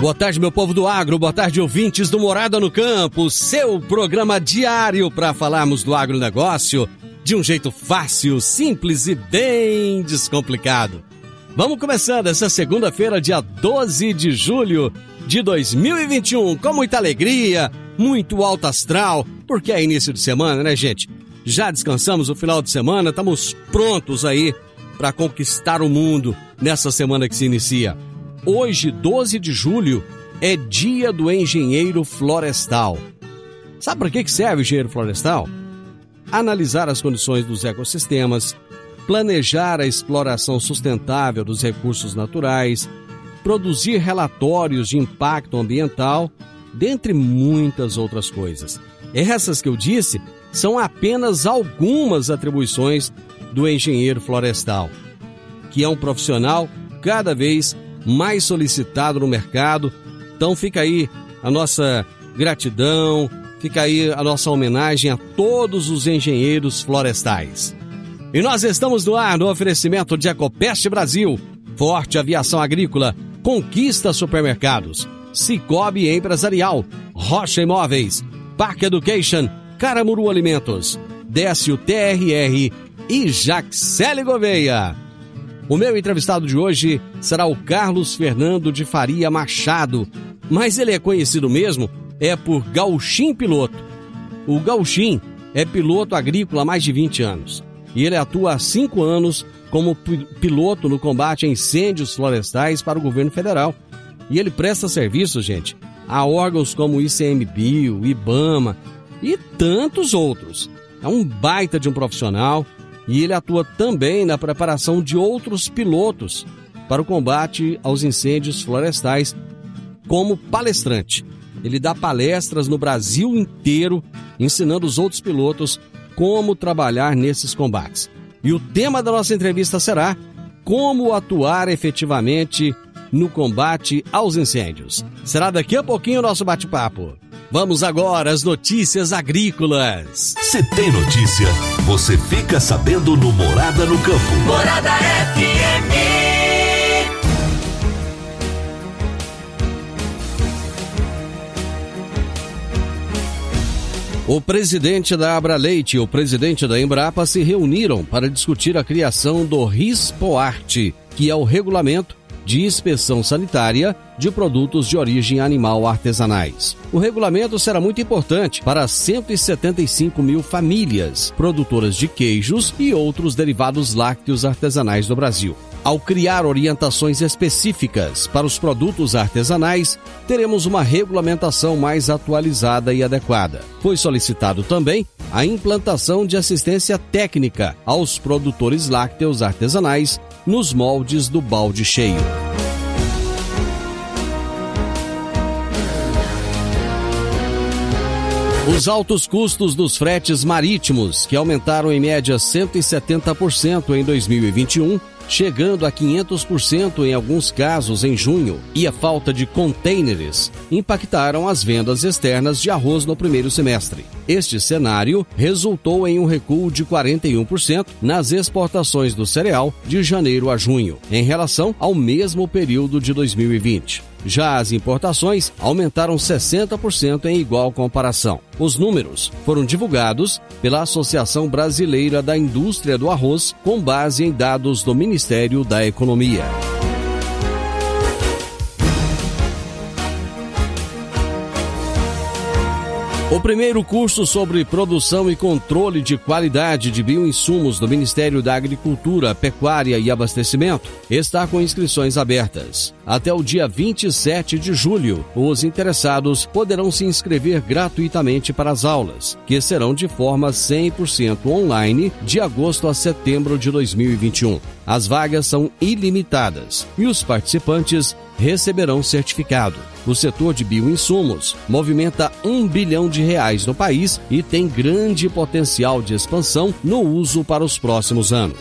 Boa tarde, meu povo do agro, boa tarde, ouvintes do Morada no Campo, seu programa diário para falarmos do agronegócio de um jeito fácil, simples e bem descomplicado. Vamos começando essa segunda-feira, dia 12 de julho de 2021, com muita alegria, muito alto astral, porque é início de semana, né, gente? Já descansamos o final de semana, estamos prontos aí para conquistar o mundo nessa semana que se inicia. Hoje, 12 de julho, é dia do engenheiro florestal. Sabe para que serve o engenheiro florestal? Analisar as condições dos ecossistemas, planejar a exploração sustentável dos recursos naturais, produzir relatórios de impacto ambiental, dentre muitas outras coisas. Essas que eu disse são apenas algumas atribuições do engenheiro florestal, que é um profissional cada vez mais solicitado no mercado. Então fica aí a nossa gratidão, fica aí a nossa homenagem a todos os engenheiros florestais. E nós estamos no ar no oferecimento de Ecopest Brasil, Forte Aviação Agrícola, Conquista Supermercados, Cicobi Empresarial, Rocha Imóveis, Park Education, Caramuru Alimentos, Décio TRR e Jaxele Gouveia. O meu entrevistado de hoje será o Carlos Fernando de Faria Machado, mas ele é conhecido mesmo é por Gauchim Piloto. O Gauchim é piloto agrícola há mais de 20 anos e ele atua há cinco anos como piloto no combate a incêndios florestais para o governo federal. E ele presta serviço, gente, a órgãos como o ICMBio, IBAMA e tantos outros. É um baita de um profissional e ele atua também na preparação de outros pilotos para o combate aos incêndios florestais como palestrante. Ele dá palestras no Brasil inteiro ensinando os outros pilotos como trabalhar nesses combates. E o tema da nossa entrevista será como atuar efetivamente no combate aos incêndios. Será daqui a pouquinho o nosso bate-papo. Vamos agora às notícias agrícolas. Se tem notícia, você fica sabendo no Morada no Campo. Morada FM. O presidente da Abra Leite e o presidente da Embrapa se reuniram para discutir a criação do RISPOARTE, que é o regulamento de inspeção sanitária de produtos de origem animal artesanais. O regulamento será muito importante para 175 mil famílias produtoras de queijos e outros derivados lácteos artesanais do Brasil. Ao criar orientações específicas para os produtos artesanais, teremos uma regulamentação mais atualizada e adequada. Foi solicitado também a implantação de assistência técnica aos produtores lácteos artesanais nos moldes do balde cheio. Os altos custos dos fretes marítimos, que aumentaram em média 170% em 2021, chegando a 500% em alguns casos em junho, e a falta de contêineres impactaram as vendas externas de arroz no primeiro semestre. Este cenário resultou em um recuo de 41% nas exportações do cereal de janeiro a junho, em relação ao mesmo período de 2020. Já as importações aumentaram 60% em igual comparação. Os números foram divulgados pela Associação Brasileira da Indústria do Arroz com base em dados do Ministério da Economia. O primeiro curso sobre produção e controle de qualidade de bioinsumos do Ministério da Agricultura, Pecuária e Abastecimento está com inscrições abertas. Até o dia 27 de julho, os interessados poderão se inscrever gratuitamente para as aulas, que serão de forma 100% online de agosto a setembro de 2021. As vagas são ilimitadas e os participantes receberão certificado. O setor de bioinsumos movimenta um bilhão de reais no país e tem grande potencial de expansão no uso para os próximos anos.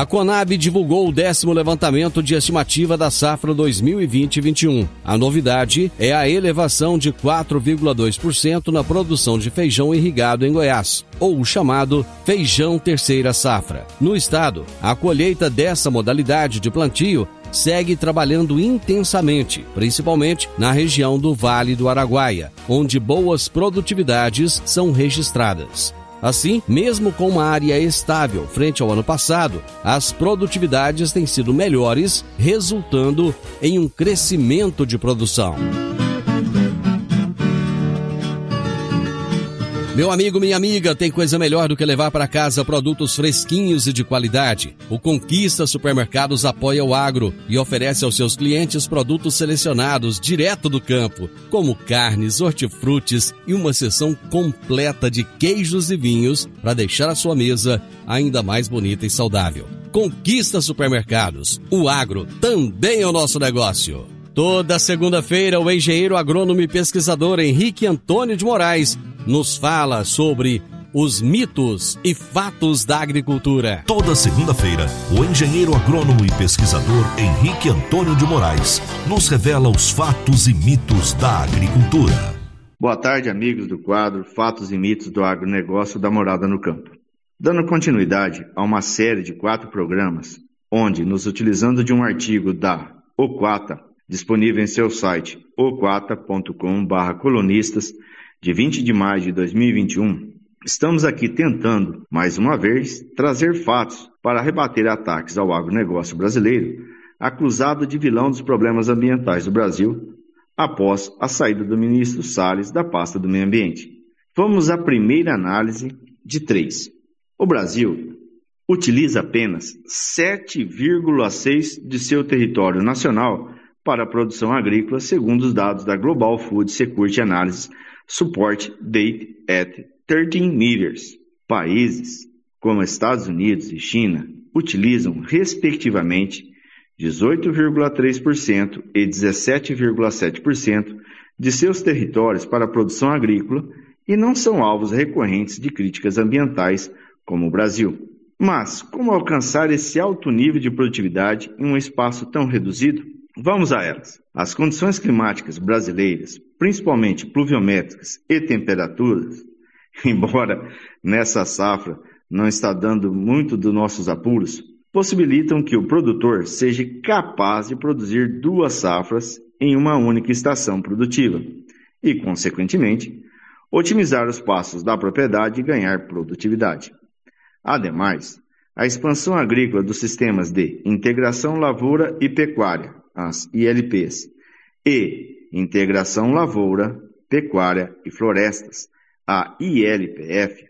A Conab divulgou o décimo levantamento de estimativa da safra 2020-21. A novidade é a elevação de 4,2% na produção de feijão irrigado em Goiás, ou o chamado feijão terceira safra. No estado, a colheita dessa modalidade de plantio segue trabalhando intensamente, principalmente na região do Vale do Araguaia, onde boas produtividades são registradas. Assim, mesmo com uma área estável frente ao ano passado, as produtividades têm sido melhores, resultando em um crescimento de produção. Meu amigo, minha amiga, tem coisa melhor do que levar para casa produtos fresquinhos e de qualidade. O Conquista Supermercados apoia o agro e oferece aos seus clientes produtos selecionados direto do campo, como carnes, hortifrutis e uma seção completa de queijos e vinhos para deixar a sua mesa ainda mais bonita e saudável. Conquista Supermercados. O agro também é o nosso negócio. Toda segunda-feira, o engenheiro agrônomo e pesquisador Henrique Antônio de Moraes nos fala sobre os mitos e fatos da agricultura. Toda segunda-feira, o engenheiro agrônomo e pesquisador Henrique Antônio de Moraes nos revela os fatos e mitos da agricultura. Boa tarde, amigos do quadro Fatos e Mitos do Agronegócio da Morada no Campo. Dando continuidade a uma série de quatro programas, onde, nos utilizando de um artigo da Oquata, disponível em seu site oquata.com/colonistas, de 20 de maio de 2021, estamos aqui tentando, mais uma vez, trazer fatos para rebater ataques ao agronegócio brasileiro, acusado de vilão dos problemas ambientais do Brasil, após a saída do ministro Salles da pasta do Meio Ambiente. Vamos à primeira análise de três. O Brasil utiliza apenas 7,6% de seu território nacional para a produção agrícola, segundo os dados da Global Food Security Analysis support date at 13 meters. Países como Estados Unidos e China utilizam, respectivamente, 18,3% e 17,7% de seus territórios para a produção agrícola e não são alvos recorrentes de críticas ambientais como o Brasil. Mas como alcançar esse alto nível de produtividade em um espaço tão reduzido? Vamos a elas. As condições climáticas brasileiras, principalmente pluviométricas e temperaturas, embora nessa safra não está dando muito dos nossos apuros, possibilitam que o produtor seja capaz de produzir duas safras em uma única estação produtiva e, consequentemente, otimizar os passos da propriedade e ganhar produtividade. Ademais, a expansão agrícola dos sistemas de integração lavoura e pecuária as ILPs, e Integração Lavoura, Pecuária e Florestas, a ILPF,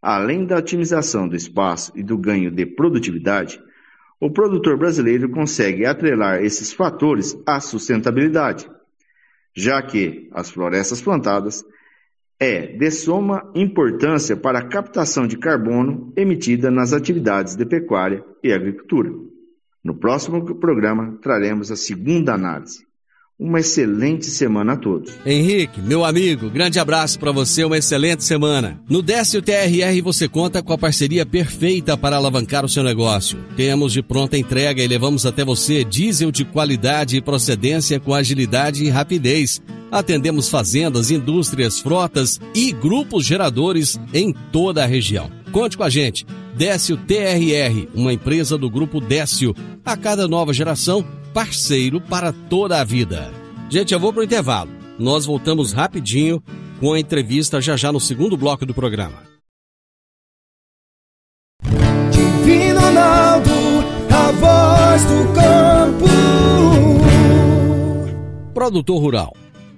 além da otimização do espaço e do ganho de produtividade, o produtor brasileiro consegue atrelar esses fatores à sustentabilidade, já que as florestas plantadas é de suma importância para a captação de carbono emitida nas atividades de pecuária e agricultura. No próximo programa traremos a segunda análise. Uma excelente semana a todos. Henrique, meu amigo, grande abraço para você, uma excelente semana. No Décio TRR você conta com a parceria perfeita para alavancar o seu negócio. Temos de pronta entrega e levamos até você diesel de qualidade e procedência com agilidade e rapidez. Atendemos fazendas, indústrias, frotas e grupos geradores em toda a região. Conte com a gente. Décio TRR, uma empresa do grupo Décio. A cada nova geração, parceiro para toda a vida. Gente, eu vou pro intervalo. Nós voltamos rapidinho com a entrevista já já no segundo bloco do programa. Divino Ronaldo, a voz do campo. Produtor rural.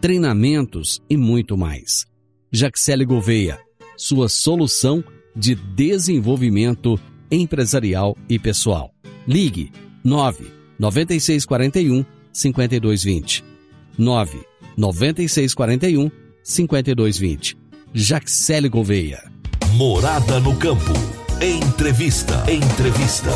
treinamentos e muito mais. Jaxele Gouveia, sua solução de desenvolvimento empresarial e pessoal. Ligue 9 9641 5220. 9 9641 5220. Jaxele Gouveia. Morada no campo. Entrevista. Entrevista.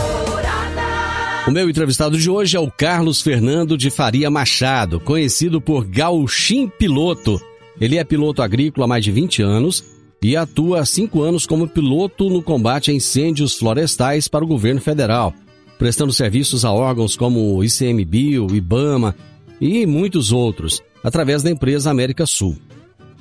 O meu entrevistado de hoje é o Carlos Fernando de Faria Machado, conhecido por Gauchim Piloto. Ele é piloto agrícola há mais de 20 anos e atua há 5 anos como piloto no combate a incêndios florestais para o governo federal, prestando serviços a órgãos como o ICMBio, IBAMA e muitos outros, através da empresa América Sul.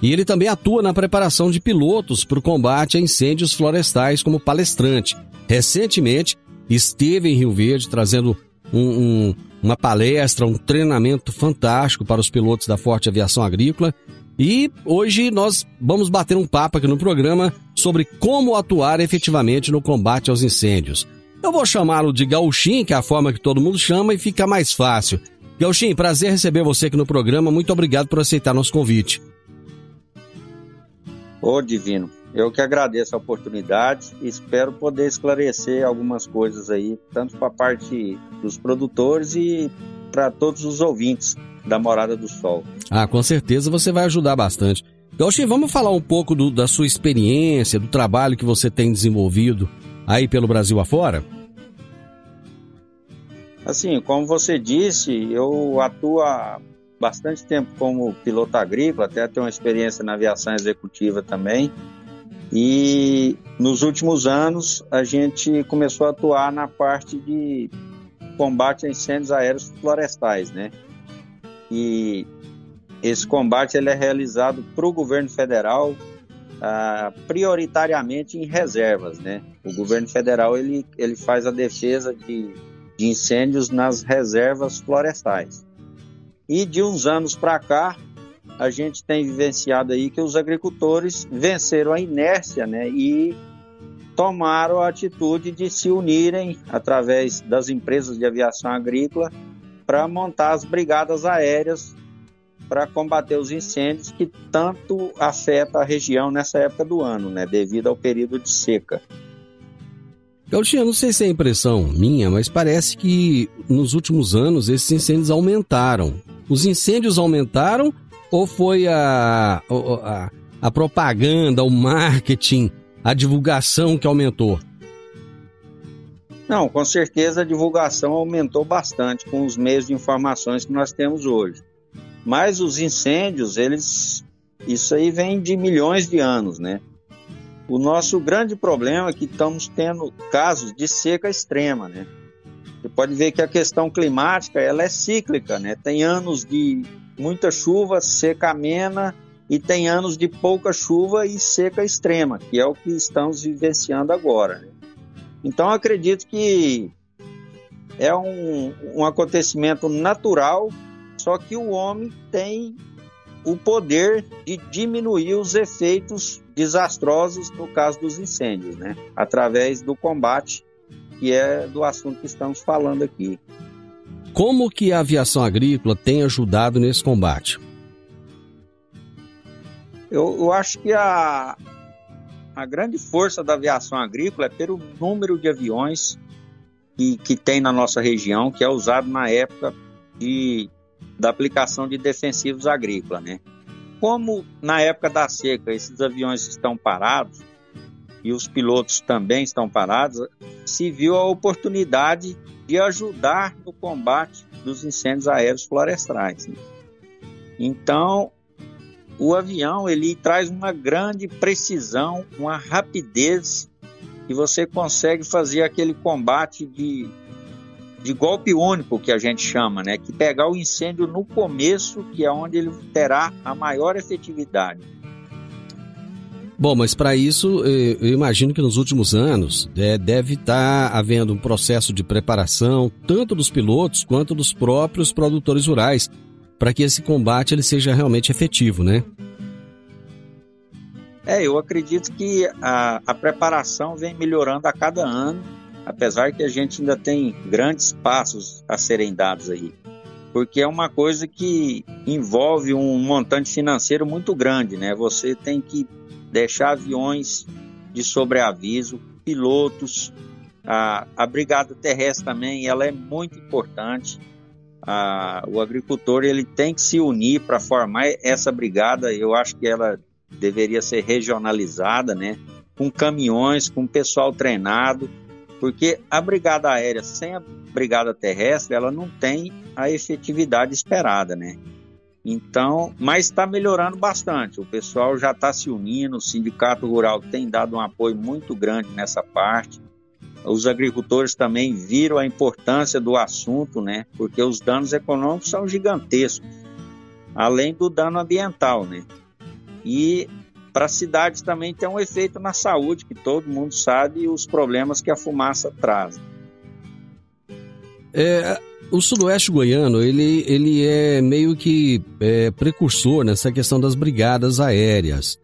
E ele também atua na preparação de pilotos para o combate a incêndios florestais como palestrante. Recentemente, esteve em Rio Verde trazendo um, um, uma palestra, um treinamento fantástico para os pilotos da Forte Aviação Agrícola. E hoje nós vamos bater um papo aqui no programa sobre como atuar efetivamente no combate aos incêndios. Eu vou chamá-lo de Gauchim, que é a forma que todo mundo chama, e fica mais fácil. Gauchim, prazer receber você aqui no programa. Muito obrigado por aceitar nosso convite. Ô Divino, eu que agradeço a oportunidade e espero poder esclarecer algumas coisas aí, tanto para a parte dos produtores e para todos os ouvintes da Morada do Sol. Ah, com certeza você vai ajudar bastante. Gauchinho, vamos falar um pouco do, da sua experiência, do trabalho que você tem desenvolvido aí pelo Brasil afora? Assim, como você disse, eu atuo há bastante tempo como piloto agrícola, até tenho uma experiência na aviação executiva também. E nos últimos anos a gente começou a atuar na parte de combate a incêndios aéreos florestais, né? E esse combate ele é realizado para o governo federal ah, prioritariamente em reservas, né? O governo federal ele, ele faz a defesa de, de incêndios nas reservas florestais. E de uns anos para cá, a gente tem vivenciado aí que os agricultores venceram a inércia, né? E tomaram a atitude de se unirem através das empresas de aviação agrícola para montar as brigadas aéreas para combater os incêndios que tanto afeta a região nessa época do ano, né, devido ao período de seca. Gautinho, não sei se é impressão minha, mas parece que nos últimos anos esses incêndios aumentaram. Os incêndios aumentaram ou foi a, a, a propaganda, o marketing, a divulgação que aumentou? Não, com certeza a divulgação aumentou bastante com os meios de informações que nós temos hoje. Mas os incêndios, eles isso aí vem de milhões de anos, né? O nosso grande problema é que estamos tendo casos de seca extrema, né? Você pode ver que a questão climática ela é cíclica, né? Tem anos de muita chuva, seca amena, e tem anos de pouca chuva e seca extrema, que é o que estamos vivenciando agora. Então, acredito que é um, um acontecimento natural, só que o homem tem o poder de diminuir os efeitos desastrosos no caso dos incêndios, né? através do combate, que é do assunto que estamos falando aqui. Como que a aviação agrícola tem ajudado nesse combate? Eu, eu acho que a, a grande força da aviação agrícola é pelo número de aviões que, que tem na nossa região, que é usado na época de, da aplicação de defensivos agrícolas, né? Como na época da seca esses aviões estão parados e os pilotos também estão parados, se viu a oportunidade de ajudar no combate dos incêndios aéreos florestais. Né? Então, o avião ele traz uma grande precisão, uma rapidez e você consegue fazer aquele combate de de golpe único que a gente chama, né? Que pegar o incêndio no começo, que é onde ele terá a maior efetividade. Bom, mas para isso, eh, eu imagino que nos últimos anos é, deve estar tá havendo um processo de preparação, tanto dos pilotos quanto dos próprios produtores rurais, para que esse combate ele seja realmente efetivo, né? É, eu acredito que a, a preparação vem melhorando a cada ano, apesar que a gente ainda tem grandes passos a serem dados aí. Porque é uma coisa que envolve um montante financeiro muito grande, né? Você tem que deixar aviões de sobreaviso, pilotos, a, a brigada terrestre também, ela é muito importante. A, o agricultor ele tem que se unir para formar essa brigada. Eu acho que ela deveria ser regionalizada, né? Com caminhões, com pessoal treinado, porque a brigada aérea sem a brigada terrestre ela não tem a efetividade esperada, né? Então, mas está melhorando bastante. O pessoal já está se unindo, o sindicato rural tem dado um apoio muito grande nessa parte. Os agricultores também viram a importância do assunto, né? Porque os danos econômicos são gigantescos, além do dano ambiental, né? E para as cidades também tem um efeito na saúde, que todo mundo sabe os problemas que a fumaça traz. É, o sudoeste goiano, ele, ele é meio que é, precursor nessa questão das brigadas aéreas.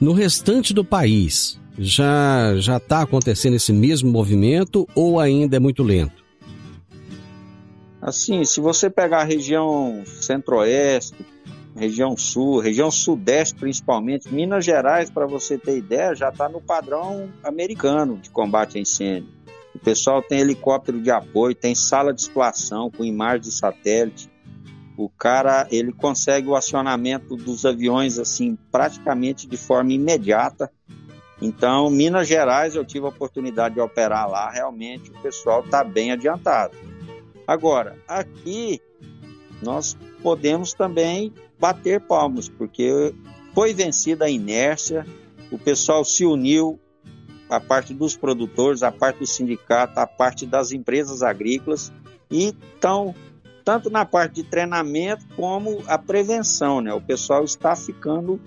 No restante do país, já já está acontecendo esse mesmo movimento ou ainda é muito lento? Assim, se você pegar a região centro-oeste, região sul, região sudeste principalmente, Minas Gerais, para você ter ideia, já está no padrão americano de combate a incêndio. O pessoal tem helicóptero de apoio, tem sala de situação com imagem de satélite. O cara, ele consegue o acionamento dos aviões assim praticamente de forma imediata. Então, Minas Gerais, eu tive a oportunidade de operar lá, realmente o pessoal está bem adiantado. Agora, aqui nós podemos também bater palmas, porque foi vencida a inércia, o pessoal se uniu, a parte dos produtores, a parte do sindicato, a parte das empresas agrícolas e estão tanto na parte de treinamento como a prevenção, né? O pessoal está ficando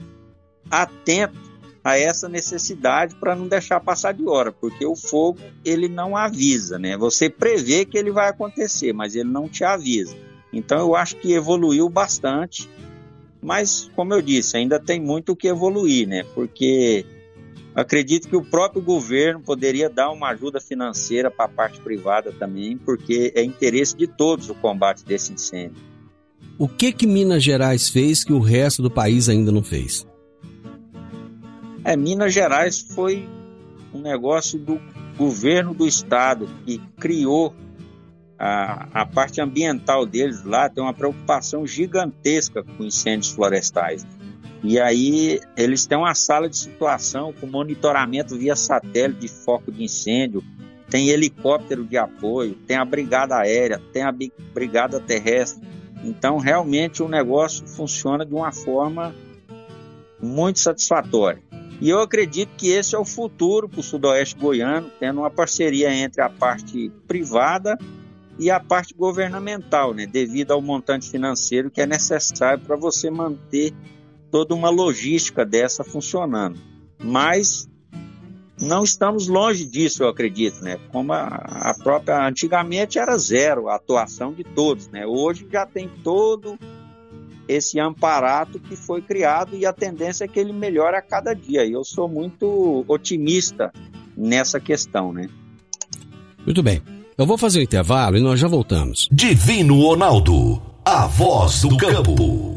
atento a essa necessidade para não deixar passar de hora, porque o fogo ele não avisa, né? Você prevê que ele vai acontecer, mas ele não te avisa. Então eu acho que evoluiu bastante, mas como eu disse, ainda tem muito o que evoluir, né? Porque Acredito que o próprio governo poderia dar uma ajuda financeira para a parte privada também, porque é interesse de todos o combate desse incêndio. O que que Minas Gerais fez que o resto do país ainda não fez? É, Minas Gerais foi um negócio do governo do estado que criou a, a parte ambiental deles lá, tem uma preocupação gigantesca com incêndios florestais. E aí eles têm uma sala de situação com monitoramento via satélite de foco de incêndio, tem helicóptero de apoio, tem a brigada aérea, tem a brigada terrestre. Então realmente o negócio funciona de uma forma muito satisfatória. E eu acredito que esse é o futuro para o Sudoeste Goiano, tendo uma parceria entre a parte privada e a parte governamental, né, devido ao montante financeiro que é necessário para você manter toda uma logística dessa funcionando. Mas não estamos longe disso, eu acredito, né? Como a, a, própria antigamente era zero a atuação de todos, né? Hoje já tem todo esse amparato que foi criado e a tendência é que ele melhore a cada dia. E eu sou muito otimista nessa questão, né? Muito bem. Eu vou fazer o intervalo e nós já voltamos. Divino Ronaldo, a voz do campo.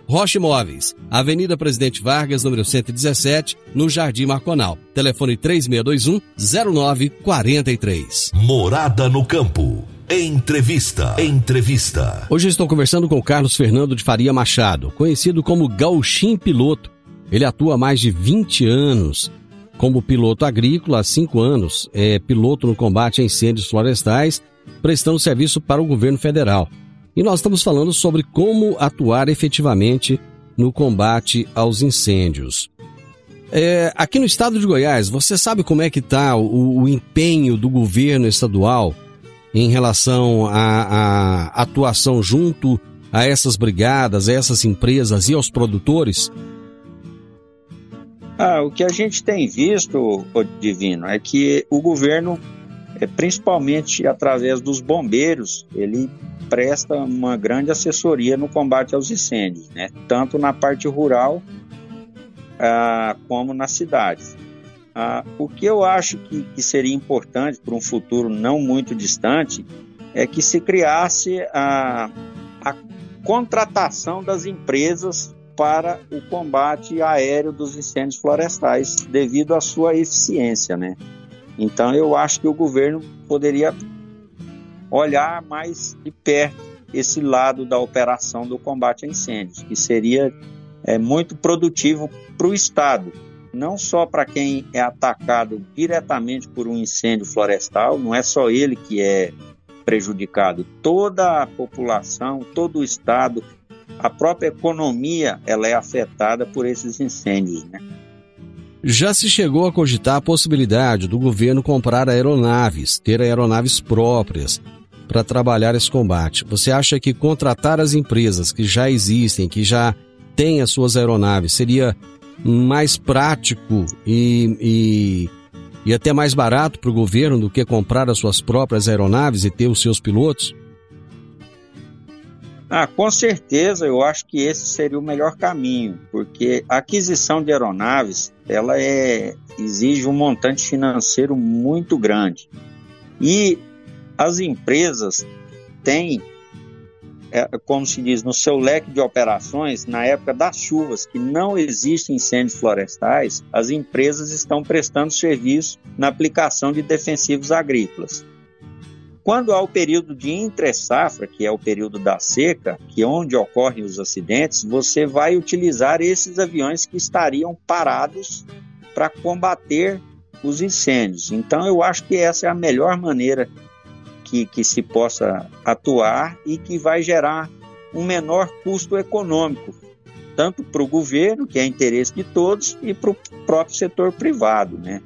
Rocha Imóveis, Avenida Presidente Vargas, número 117, no Jardim Marconal. Telefone 3621 0943. Morada no campo. Entrevista. Entrevista. Hoje estou conversando com Carlos Fernando de Faria Machado, conhecido como Gauchim Piloto. Ele atua há mais de 20 anos como piloto agrícola há 5 anos, é piloto no combate a incêndios florestais, prestando serviço para o governo federal. E nós estamos falando sobre como atuar efetivamente no combate aos incêndios. É, aqui no estado de Goiás, você sabe como é que está o, o empenho do governo estadual em relação à, atuação junto a essas brigadas, a essas empresas e aos produtores? Ah, o que a gente tem visto, Divino, é que o governo, principalmente através dos bombeiros, ele presta uma grande assessoria no combate aos incêndios, né? tanto na parte rural ah, como nas cidades. Ah, o que eu acho que, que seria importante para um futuro não muito distante é que se criasse a, a contratação das empresas para o combate aéreo dos incêndios florestais, devido à sua eficiência, né? Então eu acho que o governo poderia olhar mais de perto esse lado da operação do combate a incêndios, que seria é, muito produtivo para o Estado, não só para quem é atacado diretamente por um incêndio florestal, não é só ele que é prejudicado, toda a população, todo o estado, a própria economia, ela é afetada por esses incêndios, né? Já se chegou a cogitar a possibilidade do governo comprar aeronaves, ter aeronaves próprias para trabalhar esse combate. Você acha que contratar as empresas que já existem, que já têm as suas aeronaves, seria mais prático e, e, e até mais barato para o governo do que comprar as suas próprias aeronaves e ter os seus pilotos? Ah, com certeza, eu acho que esse seria o melhor caminho, porque a aquisição de aeronaves, ela é, exige um montante financeiro muito grande. E as empresas têm é, como se diz, no seu leque de operações, na época das chuvas, que não existem incêndios florestais, as empresas estão prestando serviço na aplicação de defensivos agrícolas. Quando há o período de entre-safra, que é o período da seca, que é onde ocorrem os acidentes, você vai utilizar esses aviões que estariam parados para combater os incêndios. Então, eu acho que essa é a melhor maneira que, que se possa atuar e que vai gerar um menor custo econômico, tanto para o governo, que é interesse de todos, e para o próprio setor privado, né?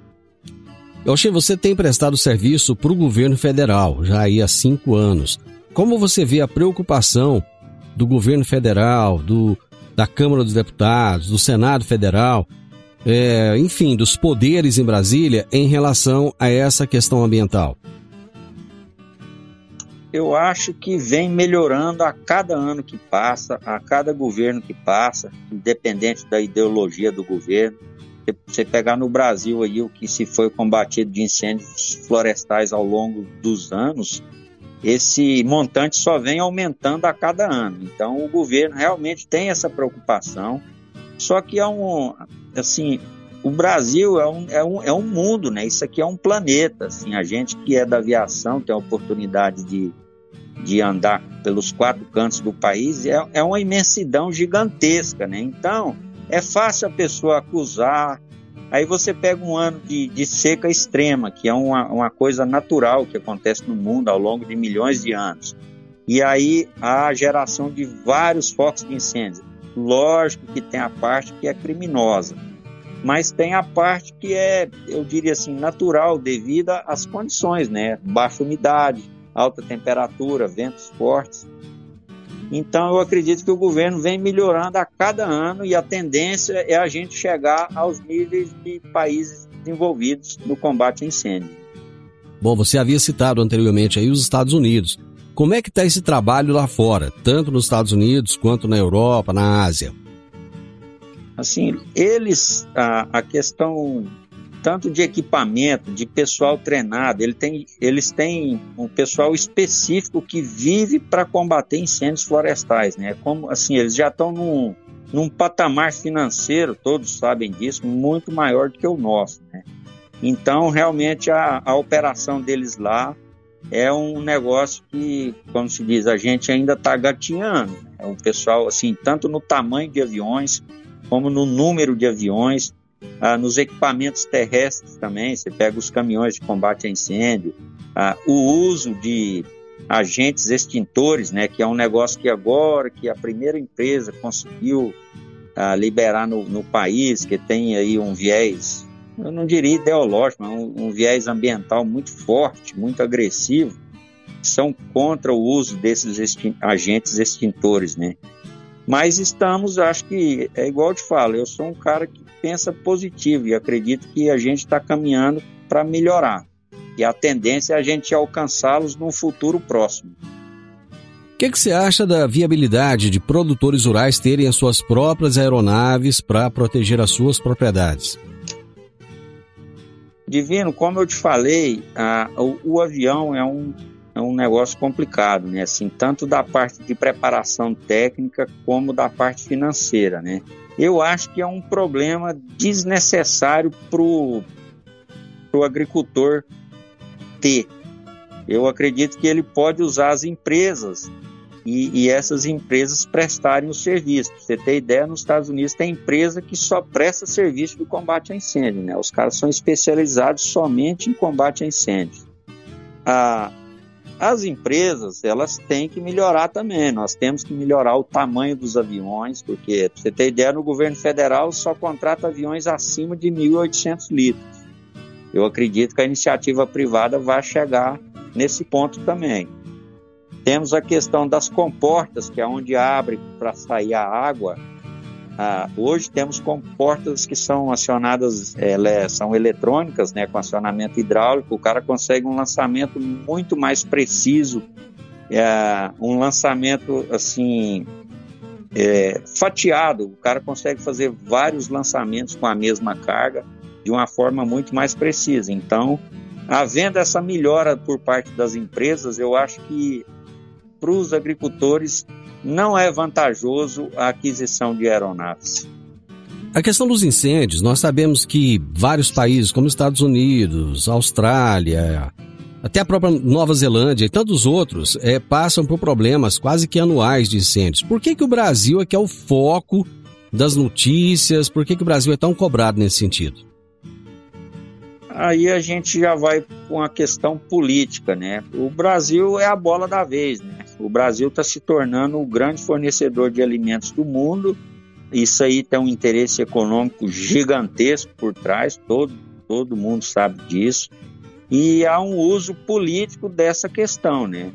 Oxê, você tem prestado serviço para o governo federal já aí há cinco anos. Como você vê a preocupação do governo federal, do, da Câmara dos Deputados, do Senado Federal, é, enfim, dos poderes em Brasília em relação a essa questão ambiental? eu acho que vem melhorando a cada ano que passa, a cada governo que passa, independente da ideologia do governo. Você pegar no Brasil aí o que se foi combatido de incêndios florestais ao longo dos anos, esse montante só vem aumentando a cada ano. Então o governo realmente tem essa preocupação. Só que é um, assim, o Brasil é um, é um, é um mundo, né? Isso aqui é um planeta. Assim, a gente que é da aviação tem a oportunidade de de andar pelos quatro cantos do país é, é uma imensidão gigantesca, né? Então, é fácil a pessoa acusar. Aí você pega um ano de, de seca extrema, que é uma, uma coisa natural que acontece no mundo ao longo de milhões de anos. E aí a geração de vários focos de incêndio. Lógico que tem a parte que é criminosa, mas tem a parte que é, eu diria assim, natural devido às condições, né? Baixa umidade, alta temperatura, ventos fortes. Então, eu acredito que o governo vem melhorando a cada ano e a tendência é a gente chegar aos níveis de países desenvolvidos no combate a incêndio. Bom, você havia citado anteriormente aí os Estados Unidos. Como é que está esse trabalho lá fora, tanto nos Estados Unidos quanto na Europa, na Ásia? Assim, eles, a, a questão tanto de equipamento, de pessoal treinado, ele tem, eles têm um pessoal específico que vive para combater incêndios florestais, né? Como assim, eles já estão num, num patamar financeiro, todos sabem disso, muito maior do que o nosso, né? Então, realmente a, a operação deles lá é um negócio que, como se diz, a gente ainda está gatinhando. Né? O pessoal, assim, tanto no tamanho de aviões, como no número de aviões, ah, nos equipamentos terrestres também, você pega os caminhões de combate a incêndio, ah, o uso de agentes extintores, né, que é um negócio que agora que a primeira empresa conseguiu ah, liberar no, no, país, que tem aí um viés, eu não diria ideológico, mas um, um viés ambiental muito forte, muito agressivo, são contra o uso desses extin agentes extintores, né? Mas estamos, acho que é igual eu te falo, eu sou um cara que pensa positivo e acredito que a gente está caminhando para melhorar. E a tendência é a gente alcançá-los num futuro próximo. O que, que, você acha da viabilidade de produtores rurais terem as suas próprias aeronaves para proteger as suas propriedades? Divino, como eu te falei, a, o, o, avião é um, é um negócio complicado, né? Assim, tanto da parte de preparação técnica como da parte financeira, né? Eu acho que é um problema desnecessário para o agricultor ter. Eu acredito que ele pode usar as empresas e, e, essas empresas prestarem o serviço. Pra você ter ideia, nos Estados Unidos tem empresa que só presta serviço de combate a incêndio. Né? Os caras são especializados somente em combate a incêndio. Ah, as empresas, elas têm que melhorar também. Nós temos que melhorar o tamanho dos aviões, porque, para você ter ideia, no governo federal só contrata aviões acima de 1.800 litros. Eu acredito que a iniciativa privada vai chegar nesse ponto também. Temos a questão das comportas, que é onde abre para sair a água. Ah, hoje temos comportas que são acionadas, é, são eletrônicas, né, com acionamento hidráulico. O cara consegue um lançamento muito mais preciso, é, um lançamento assim é, fatiado. O cara consegue fazer vários lançamentos com a mesma carga de uma forma muito mais precisa. Então, havendo essa melhora por parte das empresas, eu acho que para os agricultores não é vantajoso a aquisição de aeronaves. A questão dos incêndios, nós sabemos que vários países, como Estados Unidos, Austrália, até a própria Nova Zelândia e tantos outros, é, passam por problemas quase que anuais de incêndios. Por que, que o Brasil é que é o foco das notícias? Por que, que o Brasil é tão cobrado nesse sentido? aí a gente já vai com a questão política, né? O Brasil é a bola da vez, né? O Brasil está se tornando o grande fornecedor de alimentos do mundo. Isso aí tem um interesse econômico gigantesco por trás, todo, todo mundo sabe disso. E há um uso político dessa questão, né?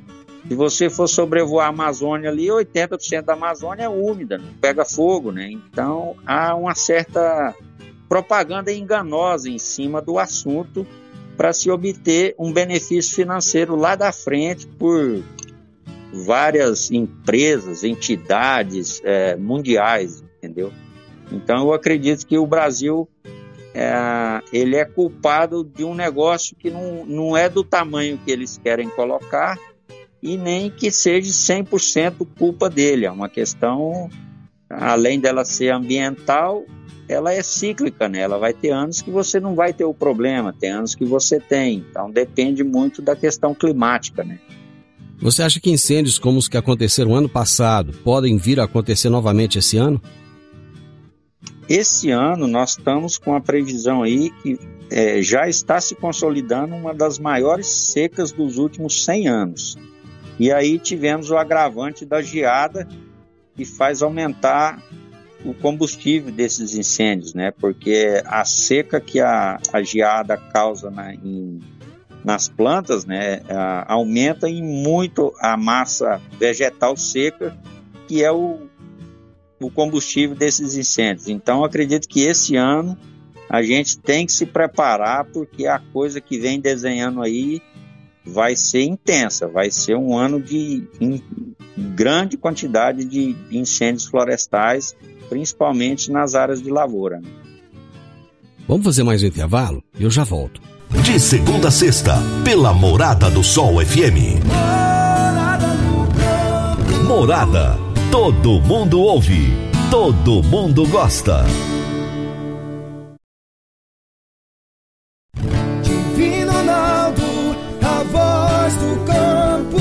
Se você for sobrevoar a Amazônia ali, 80% da Amazônia é úmida, não pega fogo, né? Então há uma certa propaganda enganosa em cima do assunto para se obter um benefício financeiro lá da frente por várias empresas, entidades é, mundiais, entendeu? Então eu acredito que o Brasil é, ele é culpado de um negócio que não, não é do tamanho que eles querem colocar e nem que seja 100% culpa dele. É uma questão, além dela ser ambiental, ela é cíclica, né? Ela vai ter anos que você não vai ter o problema, tem anos que você tem. Então depende muito da questão climática, né? Você acha que incêndios como os que aconteceram ano passado podem vir a acontecer novamente esse ano? Esse ano nós estamos com a previsão aí que é, já está se consolidando uma das maiores secas dos últimos 100 anos. E aí tivemos o agravante da geada, que faz aumentar o combustível desses incêndios, né? Porque a seca que a, a geada causa na, em, nas plantas, né, aumenta em muito a massa vegetal seca, que é o, o combustível desses incêndios. Então, acredito que esse ano a gente tem que se preparar, porque a coisa que vem desenhando aí vai ser intensa, vai ser um ano de in, grande quantidade de incêndios florestais principalmente nas áreas de lavoura. Vamos fazer mais um intervalo? Eu já volto. De segunda a sexta, pela Morada do Sol FM. Morada. Todo mundo ouve. Todo mundo gosta. Divino Ronaldo, a voz do campo.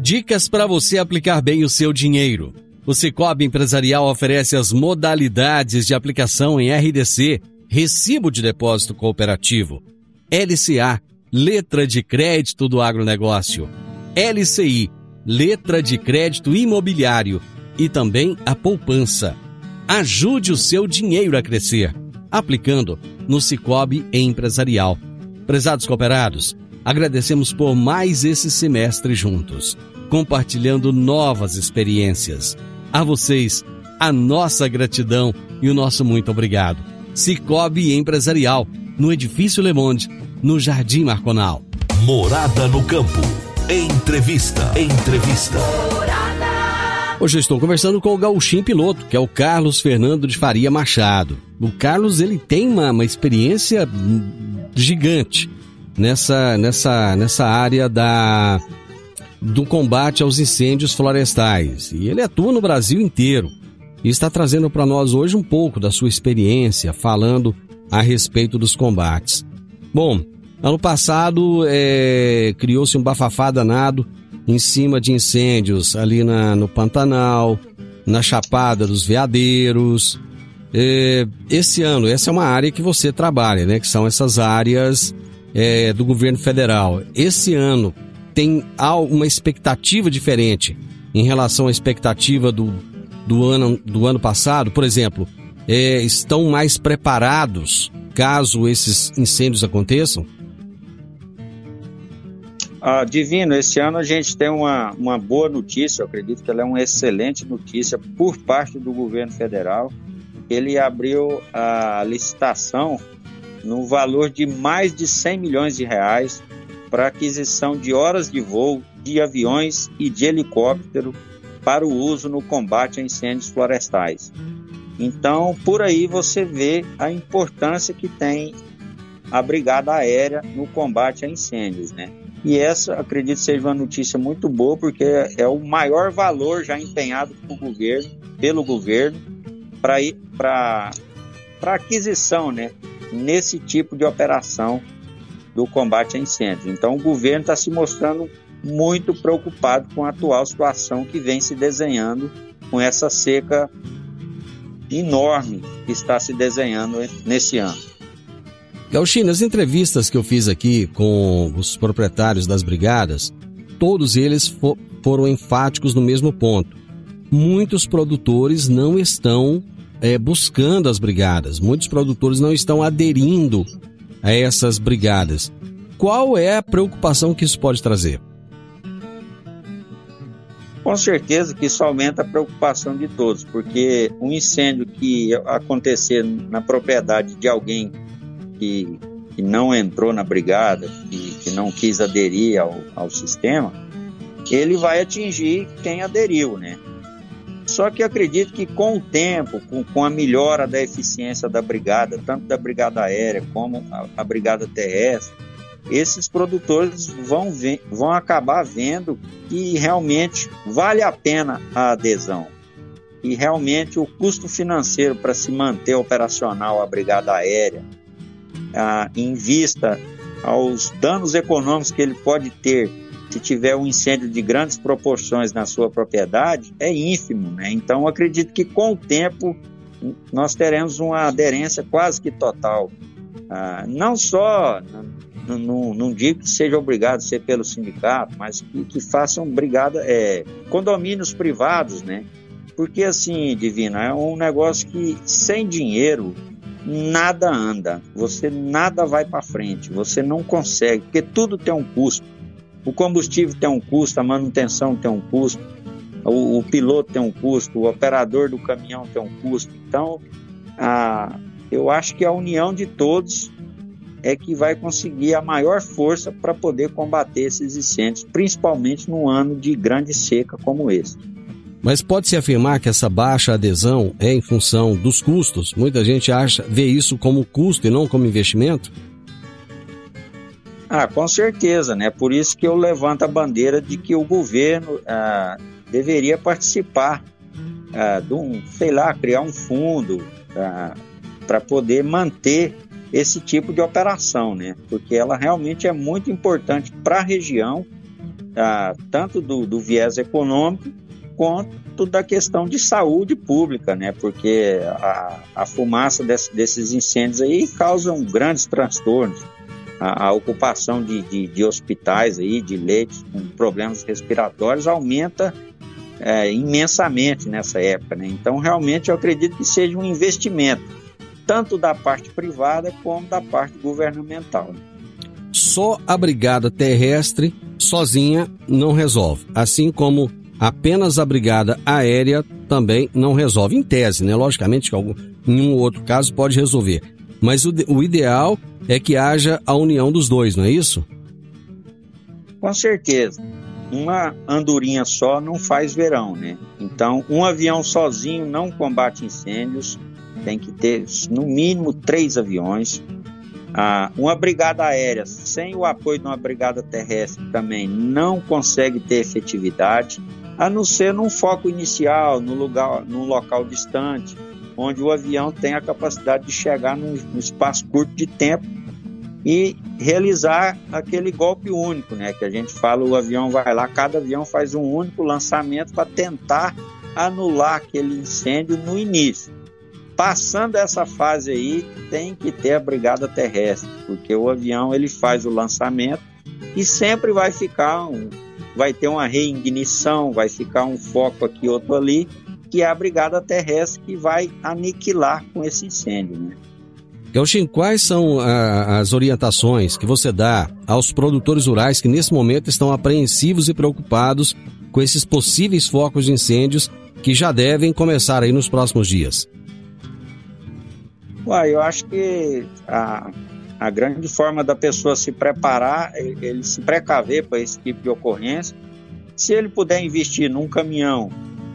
Dicas para você aplicar bem o seu dinheiro. O Cicobi Empresarial oferece as modalidades de aplicação em RDC Recibo de Depósito Cooperativo, LCA, Letra de Crédito do Agronegócio, LCI, Letra de Crédito Imobiliário e também a poupança. Ajude o seu dinheiro a crescer, aplicando no Cicobi Empresarial. Prezados cooperados, agradecemos por mais esse semestre juntos, compartilhando novas experiências. A vocês, a nossa gratidão e o nosso muito obrigado. Cicobi Empresarial, no Edifício Le Monde, no Jardim Marconal. Morada no Campo. Entrevista. Entrevista. Hoje eu estou conversando com o gauchim piloto, que é o Carlos Fernando de Faria Machado. O Carlos, ele tem uma, uma experiência gigante nessa, nessa, nessa área da, do combate aos incêndios florestais. E ele atua no Brasil inteiro. E está trazendo para nós hoje um pouco da sua experiência, falando a respeito dos combates. Bom, ano passado é, criou-se um bafafá danado em cima de incêndios ali na, no Pantanal, na Chapada dos Veadeiros. É, esse ano, essa é uma área que você trabalha, né? Que são essas áreas é, do governo federal. Esse ano tem uma expectativa diferente em relação à expectativa do, do, ano, do ano passado? Por exemplo, é, estão mais preparados caso esses incêndios aconteçam? Ah, Divino, esse ano a gente tem uma, uma boa notícia, eu acredito que ela é uma excelente notícia por parte do governo federal. Ele abriu a licitação no valor de mais de 100 milhões de reais para aquisição de horas de voo de aviões e de helicóptero para o uso no combate a incêndios florestais. Então, por aí você vê a importância que tem a Brigada Aérea no combate a incêndios, né? E essa, acredito, seja uma notícia muito boa, porque é o maior valor já empenhado pelo governo, pelo governo para aquisição, né? nesse tipo de operação do combate a incêndios. Então, o governo está se mostrando muito preocupado com a atual situação que vem se desenhando com essa seca enorme que está se desenhando nesse ano. Gauchino, nas entrevistas que eu fiz aqui com os proprietários das brigadas, todos eles fo foram enfáticos no mesmo ponto. Muitos produtores não estão é, buscando as brigadas. Muitos produtores não estão aderindo a essas brigadas. Qual é a preocupação que isso pode trazer? Com certeza que isso aumenta a preocupação de todos, porque um incêndio que acontecer na propriedade de alguém que, que não entrou na brigada, que, que não quis aderir ao, ao sistema, ele vai atingir quem aderiu, né? Só que acredito que com o tempo, com, com, a melhora da eficiência da brigada, tanto da brigada aérea como a, a brigada terrestre, esses produtores vão, ver, vão acabar vendo que realmente vale a pena a adesão. E realmente o custo financeiro para se manter operacional a brigada aérea, em vista aos danos econômicos que ele pode ter se tiver um incêndio de grandes proporções na sua propriedade, é ínfimo. Né? Então, acredito que com o tempo nós teremos uma aderência quase que total. Ah, não só, não, não, digo que seja obrigado a ser pelo sindicato, mas que, que façam brigada, é, condomínios privados, né? Porque assim, Divina, é um negócio que sem dinheiro nada anda, você nada vai para frente, você não consegue, porque tudo tem um custo. O combustível tem um custo, a manutenção tem um custo, o, o piloto tem um custo, o operador do caminhão tem um custo. Então, a, eu acho que a união de todos é que vai conseguir a maior força para poder combater esses incêndios, principalmente num ano de grande seca como esse. Mas pode-se afirmar que essa baixa adesão é em função dos custos? Muita gente acha, vê isso como custo e não como investimento? Ah, com certeza, né? Por isso que eu levanto a bandeira de que o governo ah, deveria participar ah, de um, sei lá, criar um fundo ah, para poder manter esse tipo de operação, né? Porque ela realmente é muito importante para a região ah, tanto do, do viés econômico quanto da questão de saúde pública, né? Porque a, a fumaça desse, desses incêndios aí causam grandes transtornos. A, a ocupação de, de, de, hospitais aí, de leitos com problemas respiratórios aumenta é, imensamente nessa época, né? Então, realmente, eu acredito que seja um investimento, tanto da parte privada como da parte governamental. Só a brigada terrestre sozinha não resolve, assim como apenas a brigada aérea também não resolve. Em tese, né? Logicamente que algum, em um outro caso pode resolver. Mas o, o ideal é que haja a união dos dois, não é isso? Com certeza. Uma andorinha só não faz verão, né? Então, um avião sozinho não combate incêndios. Tem que ter, no mínimo, três aviões. Ah, uma brigada aérea sem o apoio de uma brigada terrestre também não consegue ter efetividade a não ser num foco inicial, no lugar, num local distante, onde o avião tem a capacidade de chegar num, num espaço curto de tempo e realizar aquele golpe único, né? Que a gente fala, o avião vai lá, cada avião faz um único lançamento para tentar anular aquele incêndio no início. Passando essa fase aí, tem que ter a brigada terrestre, porque o avião ele faz o lançamento e sempre vai ficar um, vai ter uma reignição, vai ficar um foco aqui, outro ali, que é a brigada terrestre que vai aniquilar com esse incêndio. Né? Gauchin, quais são ah, as orientações que você dá aos produtores rurais que nesse momento estão apreensivos e preocupados com esses possíveis focos de incêndios que já devem começar aí nos próximos dias? Uai, eu acho que a, a grande forma da pessoa se preparar, ele se precaver para esse tipo de ocorrência. Se ele puder investir num caminhão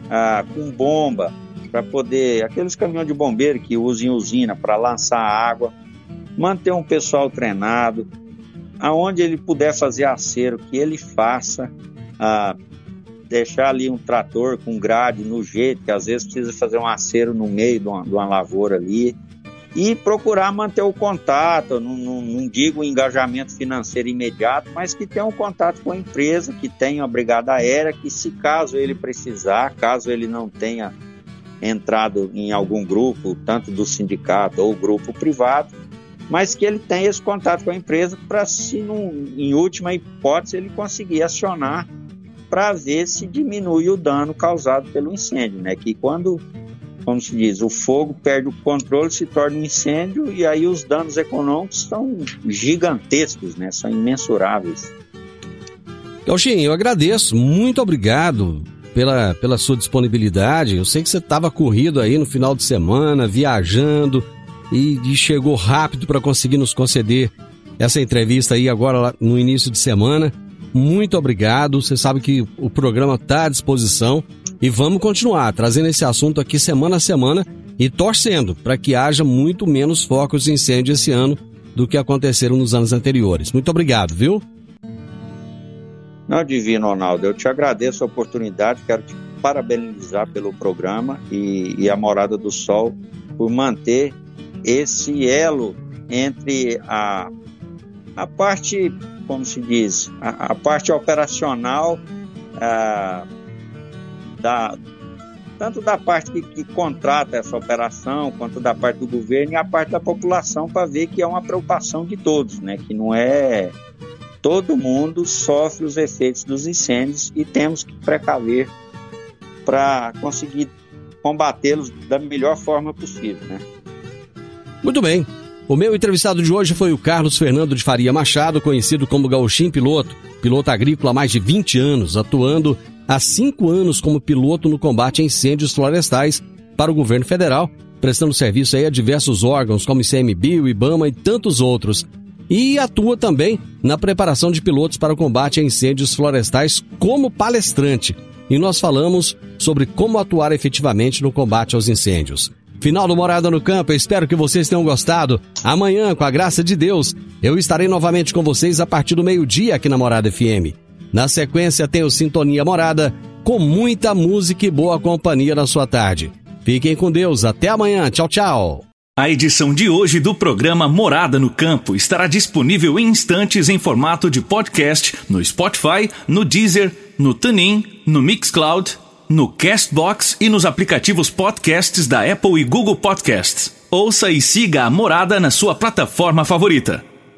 ah, com bomba, para poder, aqueles caminhões de bombeiro que usam usina para lançar água, manter um pessoal treinado, aonde ele puder fazer acero, que ele faça, ah, deixar ali um trator com grade no jeito, que às vezes precisa fazer um acero no meio de uma, de uma lavoura ali, e procurar manter o contato, não, não, não, digo engajamento financeiro imediato, mas que tenha um contato com a empresa, que tenha a brigada aérea, que se caso ele precisar, caso ele não tenha entrado em algum grupo, tanto do sindicato ou grupo privado, mas que ele tenha esse contato com a empresa para, se em última hipótese, ele conseguir acionar para ver se diminui o dano causado pelo incêndio, né? Que quando como se diz, o fogo perde o controle, se torna um incêndio e aí os danos econômicos são gigantescos, né? São imensuráveis. Gauchinho, eu agradeço, muito obrigado pela, pela sua disponibilidade. Eu sei que você estava corrido aí no final de semana, viajando e, e chegou rápido para conseguir nos conceder essa entrevista aí agora no início de semana. Muito obrigado. Você sabe que o programa está à disposição e vamos continuar trazendo esse assunto aqui semana a semana e torcendo para que haja muito menos focos de incêndio esse ano do que aconteceram nos anos anteriores. Muito obrigado, viu? Não, Divino Ronaldo, eu te agradeço a oportunidade, quero te parabenizar pelo programa e, e a Morada do Sol por manter esse elo entre a, a parte como se diz, a, a parte operacional a, da, tanto da parte que, que, contrata essa operação, quanto da parte do governo e a parte da população para ver que é uma preocupação de todos, né? Que não é todo mundo sofre os efeitos dos incêndios e temos que precaver para conseguir combatê-los da melhor forma possível, né? Muito bem. O meu entrevistado de hoje foi o Carlos Fernando de Faria Machado, conhecido como Gauchim Piloto, piloto agrícola há mais de 20 anos, atuando há cinco anos como piloto no combate a incêndios florestais para o governo federal, prestando serviço a diversos órgãos como ICMBio, IBAMA e tantos outros. E atua também na preparação de pilotos para o combate a incêndios florestais como palestrante. E nós falamos sobre como atuar efetivamente no combate aos incêndios. Final do Morada no Campo, eu espero que vocês tenham gostado. Amanhã, com a graça de Deus, eu estarei novamente com vocês a partir do meio-dia aqui na Morada FM. Na sequência, tem o Sintonia Morada, com muita música e boa companhia na sua tarde. Fiquem com Deus, até amanhã, tchau, tchau. A edição de hoje do programa Morada no Campo estará disponível em instantes em formato de podcast no Spotify, no Deezer, no TuneIn, no Mixcloud, no Castbox e nos aplicativos podcasts da Apple e Google Podcasts. Ouça e siga a Morada na sua plataforma favorita.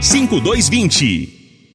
5220.